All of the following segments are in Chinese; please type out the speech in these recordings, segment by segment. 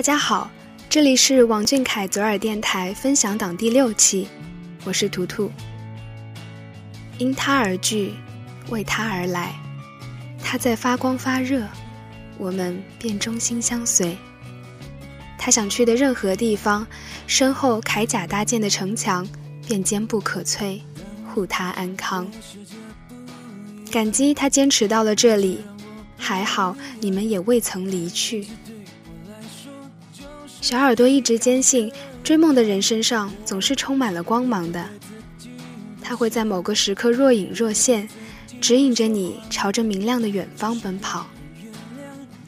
大家好，这里是王俊凯左耳电台分享档第六期，我是图图。因他而聚，为他而来，他在发光发热，我们便忠心相随。他想去的任何地方，身后铠甲搭建的城墙便坚不可摧，护他安康。感激他坚持到了这里，还好你们也未曾离去。小耳朵一直坚信，追梦的人身上总是充满了光芒的。他会在某个时刻若隐若现，指引着你朝着明亮的远方奔跑。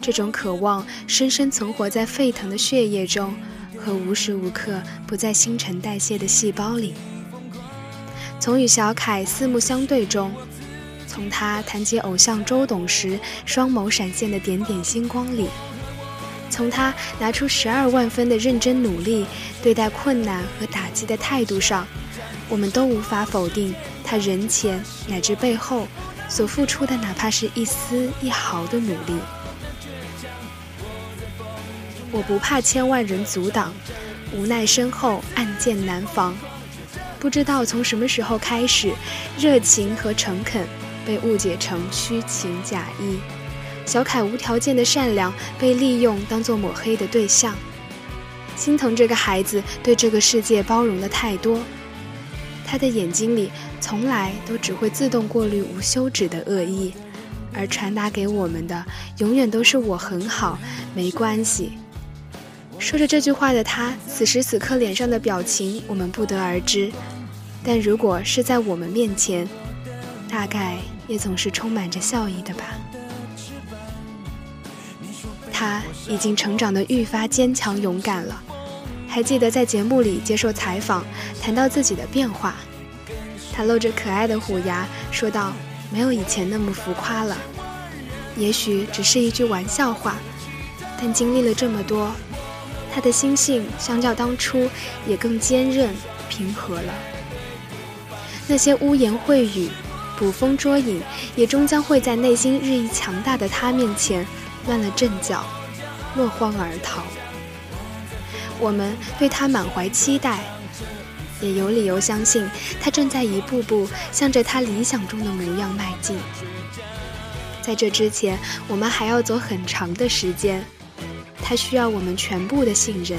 这种渴望深深存活在沸腾的血液中，和无时无刻不在新陈代谢的细胞里。从与小凯四目相对中，从他谈及偶像周董时双眸闪现的点点星光里。从他拿出十二万分的认真努力对待困难和打击的态度上，我们都无法否定他人前乃至背后所付出的哪怕是一丝一毫的努力。我不怕千万人阻挡，无奈身后暗箭难防。不知道从什么时候开始，热情和诚恳被误解成虚情假意。小凯无条件的善良被利用当做抹黑的对象，心疼这个孩子对这个世界包容的太多，他的眼睛里从来都只会自动过滤无休止的恶意，而传达给我们的永远都是我很好，没关系。说着这句话的他，此时此刻脸上的表情我们不得而知，但如果是在我们面前，大概也总是充满着笑意的吧。他已经成长得愈发坚强勇敢了。还记得在节目里接受采访，谈到自己的变化，他露着可爱的虎牙说道：“没有以前那么浮夸了，也许只是一句玩笑话，但经历了这么多，他的心性相较当初也更坚韧平和了。那些污言秽语、捕风捉影，也终将会在内心日益强大的他面前。”乱了阵脚，落荒而逃。我们对他满怀期待，也有理由相信他正在一步步向着他理想中的模样迈进。在这之前，我们还要走很长的时间，他需要我们全部的信任。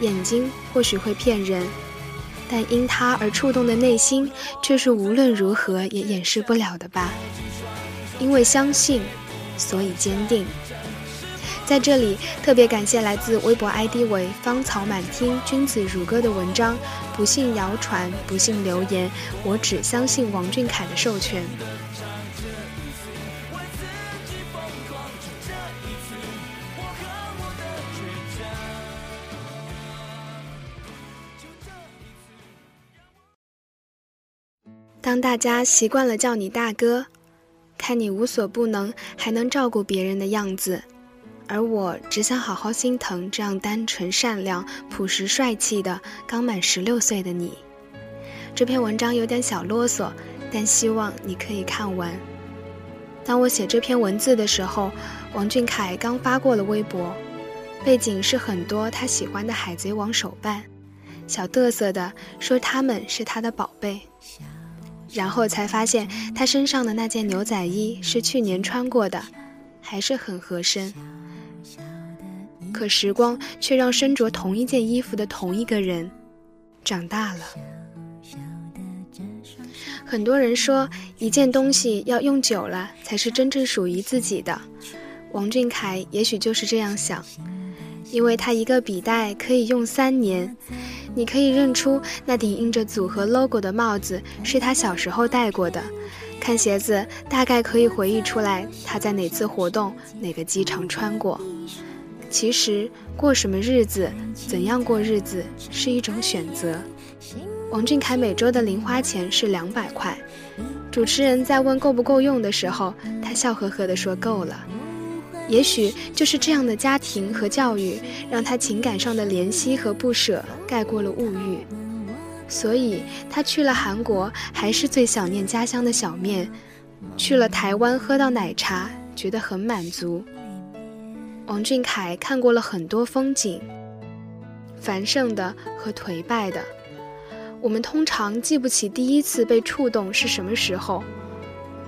眼睛或许会骗人，但因他而触动的内心，却是无论如何也掩饰不了的吧。因为相信，所以坚定。在这里特别感谢来自微博 ID 为“芳草满天，君子如歌”的文章，不信谣传，不信流言，我只相信王俊凯的授权。当大家习惯了叫你大哥。看你无所不能，还能照顾别人的样子，而我只想好好心疼这样单纯、善良、朴实、帅气的刚满十六岁的你。这篇文章有点小啰嗦，但希望你可以看完。当我写这篇文字的时候，王俊凯刚发过了微博，背景是很多他喜欢的海贼王手办，小嘚瑟的说他们是他的宝贝。然后才发现，他身上的那件牛仔衣是去年穿过的，还是很合身。可时光却让身着同一件衣服的同一个人长大了。很多人说，一件东西要用久了才是真正属于自己的。王俊凯也许就是这样想，因为他一个笔袋可以用三年。你可以认出那顶印着组合 logo 的帽子是他小时候戴过的，看鞋子大概可以回忆出来他在哪次活动、哪个机场穿过。其实过什么日子、怎样过日子是一种选择。王俊凯每周的零花钱是两百块，主持人在问够不够用的时候，他笑呵呵地说够了。也许就是这样的家庭和教育，让他情感上的怜惜和不舍盖过了物欲，所以他去了韩国还是最想念家乡的小面，去了台湾喝到奶茶觉得很满足。王俊凯看过了很多风景，繁盛的和颓败的。我们通常记不起第一次被触动是什么时候，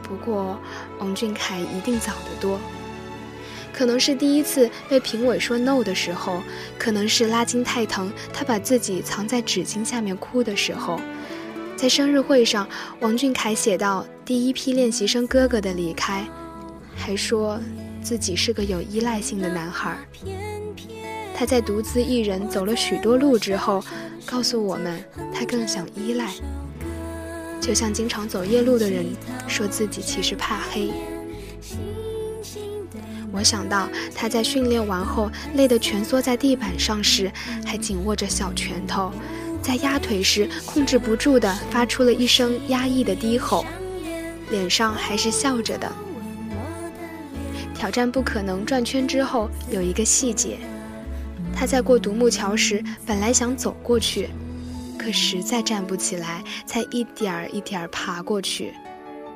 不过王俊凯一定早得多。可能是第一次被评委说 no 的时候，可能是拉筋太疼，他把自己藏在纸巾下面哭的时候。在生日会上，王俊凯写到第一批练习生哥哥的离开，还说自己是个有依赖性的男孩。他在独自一人走了许多路之后，告诉我们他更想依赖，就像经常走夜路的人说自己其实怕黑。我想到他在训练完后累得蜷缩在地板上时，还紧握着小拳头，在压腿时控制不住地发出了一声压抑的低吼，脸上还是笑着的。挑战不可能转圈之后有一个细节，他在过独木桥时本来想走过去，可实在站不起来，才一点儿一点儿爬过去。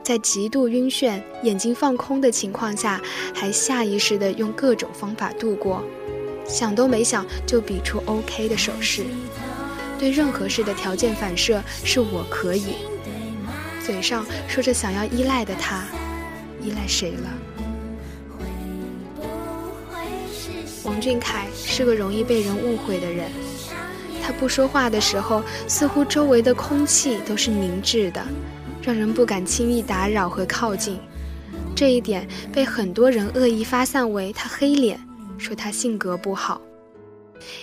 在极度晕眩、眼睛放空的情况下，还下意识地用各种方法度过，想都没想就比出 OK 的手势。对任何事的条件反射是我可以。嘴上说着想要依赖的他，依赖谁了？王俊凯是个容易被人误会的人。他不说话的时候，似乎周围的空气都是凝滞的。让人不敢轻易打扰和靠近，这一点被很多人恶意发散为他黑脸，说他性格不好。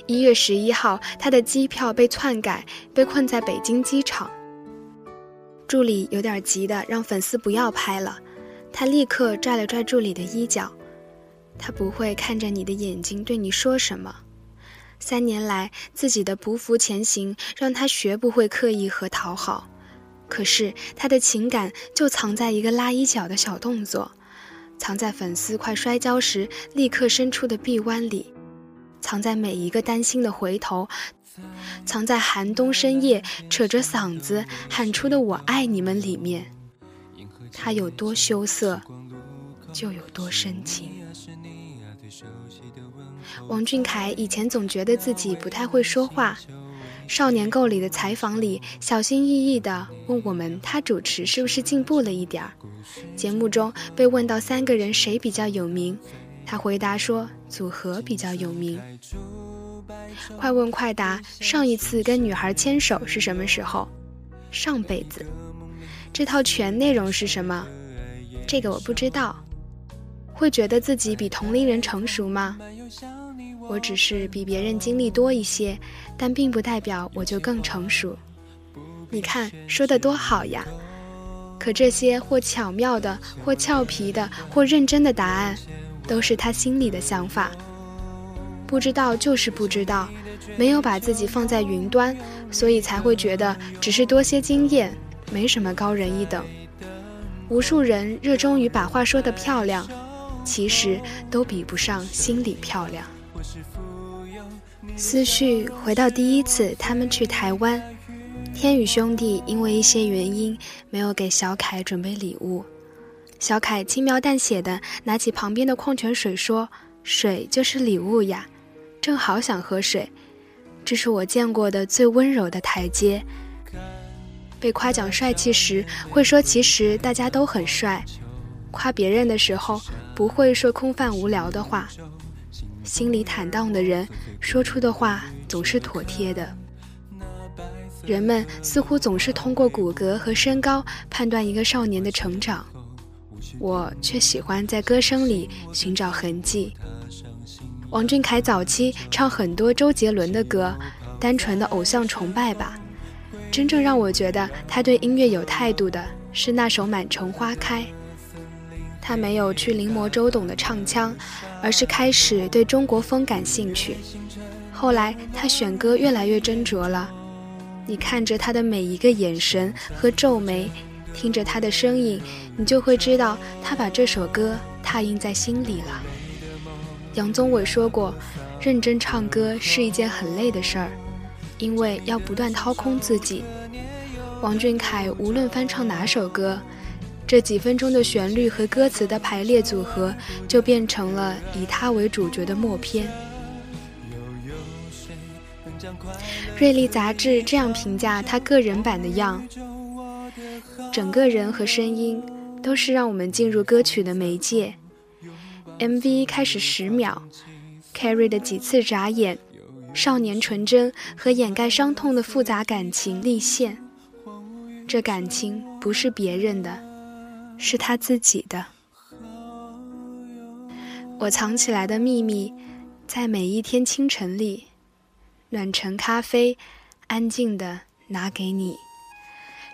一月十一号，他的机票被篡改，被困在北京机场。助理有点急的让粉丝不要拍了，他立刻拽了拽助理的衣角。他不会看着你的眼睛对你说什么。三年来自己的匍匐前行，让他学不会刻意和讨好。可是他的情感就藏在一个拉衣角的小动作，藏在粉丝快摔跤时立刻伸出的臂弯里，藏在每一个担心的回头，藏在寒冬深夜扯着嗓子喊出的“我爱你们”里面。他有多羞涩，就有多深情。王俊凯以前总觉得自己不太会说话。少年购里的采访里，小心翼翼地问我们：他主持是不是进步了一点儿？节目中被问到三个人谁比较有名，他回答说：组合比较有名。快问快答，上一次跟女孩牵手是什么时候？上辈子。这套全内容是什么？这个我不知道。会觉得自己比同龄人成熟吗？我只是比别人经历多一些，但并不代表我就更成熟。你看说的多好呀！可这些或巧妙的、或俏皮的、或认真的答案，都是他心里的想法。不知道就是不知道，没有把自己放在云端，所以才会觉得只是多些经验，没什么高人一等。无数人热衷于把话说得漂亮，其实都比不上心里漂亮。思绪回到第一次他们去台湾，天宇兄弟因为一些原因没有给小凯准备礼物。小凯轻描淡写的拿起旁边的矿泉水说：“水就是礼物呀，正好想喝水。”这是我见过的最温柔的台阶。被夸奖帅气时会说：“其实大家都很帅。”夸别人的时候不会说空泛无聊的话。心里坦荡的人说出的话总是妥帖的。人们似乎总是通过骨骼和身高判断一个少年的成长，我却喜欢在歌声里寻找痕迹。王俊凯早期唱很多周杰伦的歌，单纯的偶像崇拜吧。真正让我觉得他对音乐有态度的是那首《满城花开》。他没有去临摹周董的唱腔，而是开始对中国风感兴趣。后来他选歌越来越斟酌了，你看着他的每一个眼神和皱眉，听着他的声音，你就会知道他把这首歌踏印在心里了。杨宗纬说过，认真唱歌是一件很累的事儿，因为要不断掏空自己。王俊凯无论翻唱哪首歌。这几分钟的旋律和歌词的排列组合，就变成了以他为主角的默片。瑞丽杂志这样评价他个人版的《样》：整个人和声音都是让我们进入歌曲的媒介。MV 开始十秒，Carrie 的几次眨眼，少年纯真和掩盖伤痛的复杂感情立现。这感情不是别人的，是他自己的。我藏起来的秘密，在每一天清晨里。暖成咖啡，安静的拿给你。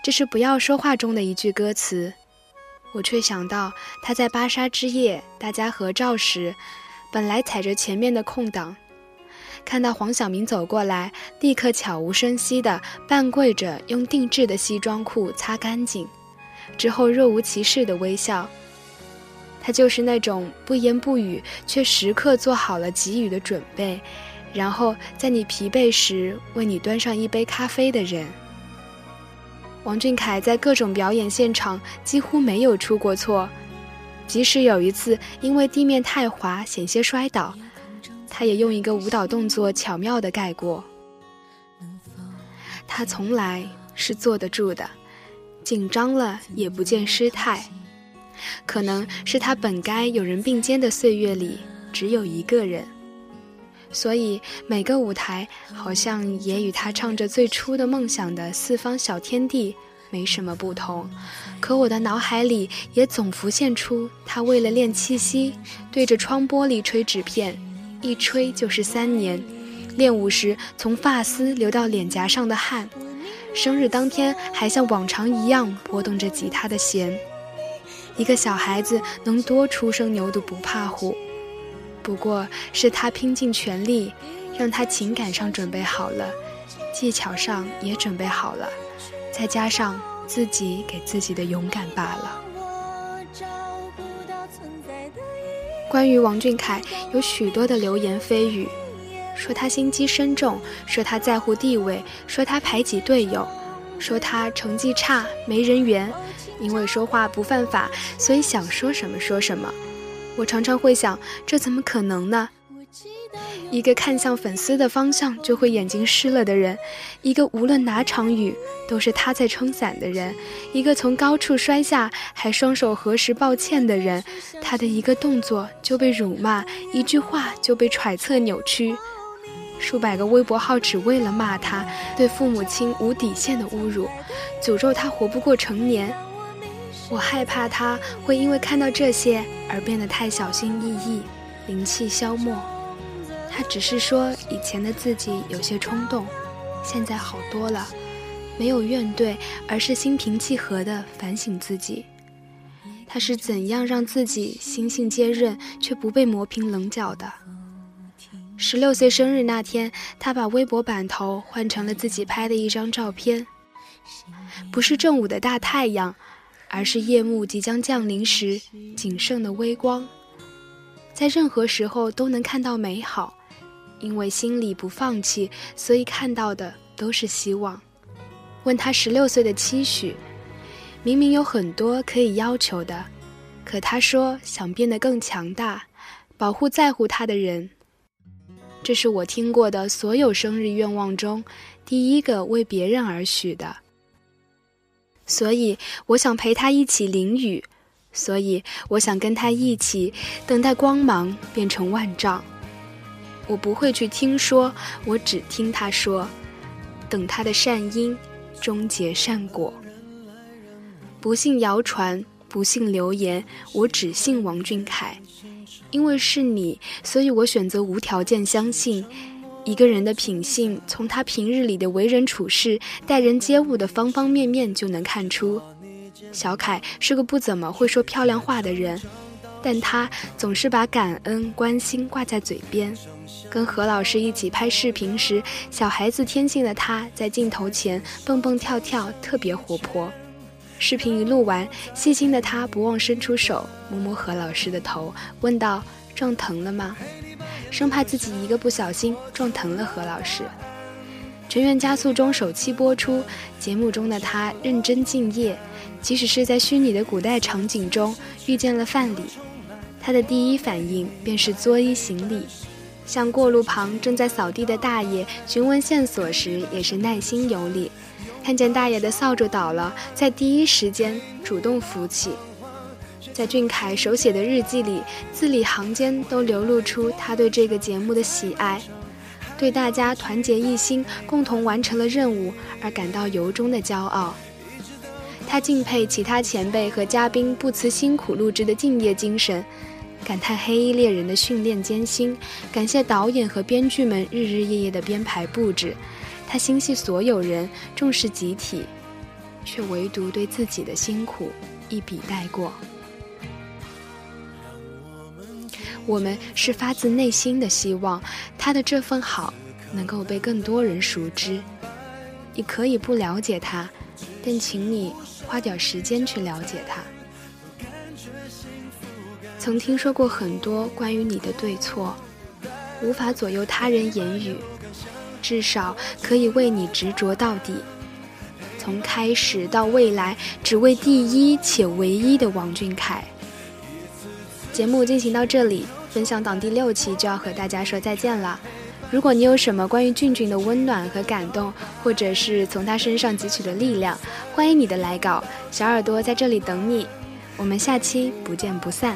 这是不要说话中的一句歌词，我却想到他在芭莎之夜大家合照时，本来踩着前面的空档，看到黄晓明走过来，立刻悄无声息的半跪着，用定制的西装裤擦干净，之后若无其事的微笑。他就是那种不言不语，却时刻做好了给予的准备。然后在你疲惫时为你端上一杯咖啡的人。王俊凯在各种表演现场几乎没有出过错，即使有一次因为地面太滑险些摔倒，他也用一个舞蹈动作巧妙地盖过。他从来是坐得住的，紧张了也不见失态，可能是他本该有人并肩的岁月里只有一个人。所以每个舞台好像也与他唱着最初的梦想的四方小天地没什么不同，可我的脑海里也总浮现出他为了练气息，对着窗玻璃吹纸片，一吹就是三年，练舞时从发丝流到脸颊上的汗，生日当天还像往常一样拨动着吉他的弦，一个小孩子能多初生牛犊不怕虎。不过是他拼尽全力，让他情感上准备好了，技巧上也准备好了，再加上自己给自己的勇敢罢了。关于王俊凯，有许多的流言蜚语，说他心机深重，说他在乎地位，说他排挤队友，说他成绩差没人缘，因为说话不犯法，所以想说什么说什么。我常常会想，这怎么可能呢？一个看向粉丝的方向就会眼睛湿了的人，一个无论哪场雨都是他在撑伞的人，一个从高处摔下还双手合十抱歉的人，他的一个动作就被辱骂，一句话就被揣测扭曲，数百个微博号只为了骂他，对父母亲无底线的侮辱，诅咒他活不过成年。我害怕他会因为看到这些而变得太小心翼翼，灵气消没。他只是说以前的自己有些冲动，现在好多了，没有怨怼，而是心平气和地反省自己。他是怎样让自己心性坚韧却不被磨平棱角的？十六岁生日那天，他把微博版头换成了自己拍的一张照片，不是正午的大太阳。而是夜幕即将降临时仅剩的微光，在任何时候都能看到美好，因为心里不放弃，所以看到的都是希望。问他十六岁的期许，明明有很多可以要求的，可他说想变得更强大，保护在乎他的人。这是我听过的所有生日愿望中第一个为别人而许的。所以，我想陪他一起淋雨；所以，我想跟他一起等待光芒变成万丈。我不会去听说，我只听他说，等他的善因终结善果。不信谣传，不信流言，我只信王俊凯。因为是你，所以我选择无条件相信。一个人的品性，从他平日里的为人处事、待人接物的方方面面就能看出。小凯是个不怎么会说漂亮话的人，但他总是把感恩、关心挂在嘴边。跟何老师一起拍视频时，小孩子天性的他在镜头前蹦蹦跳跳，特别活泼。视频一录完，细心的他不忘伸出手摸摸何老师的头，问道：“撞疼了吗？”生怕自己一个不小心撞疼了何老师。《全员加速》中首期播出，节目中的他认真敬业，即使是在虚拟的古代场景中遇见了范蠡，他的第一反应便是作揖行礼；向过路旁正在扫地的大爷询问线索时，也是耐心有礼；看见大爷的扫帚倒了，在第一时间主动扶起。在俊凯手写的日记里，字里行间都流露出他对这个节目的喜爱。对大家团结一心、共同完成了任务而感到由衷的骄傲。他敬佩其他前辈和嘉宾不辞辛苦录制的敬业精神，感叹黑衣猎人的训练艰辛，感谢导演和编剧们日日夜夜的编排布置。他心系所有人，重视集体，却唯独对自己的辛苦一笔带过。我们是发自内心的希望他的这份好能够被更多人熟知。你可以不了解他，但请你花点时间去了解他。曾听说过很多关于你的对错，无法左右他人言语，至少可以为你执着到底。从开始到未来，只为第一且唯一的王俊凯。节目进行到这里。分享党第六期就要和大家说再见了。如果你有什么关于俊俊的温暖和感动，或者是从他身上汲取的力量，欢迎你的来稿，小耳朵在这里等你。我们下期不见不散。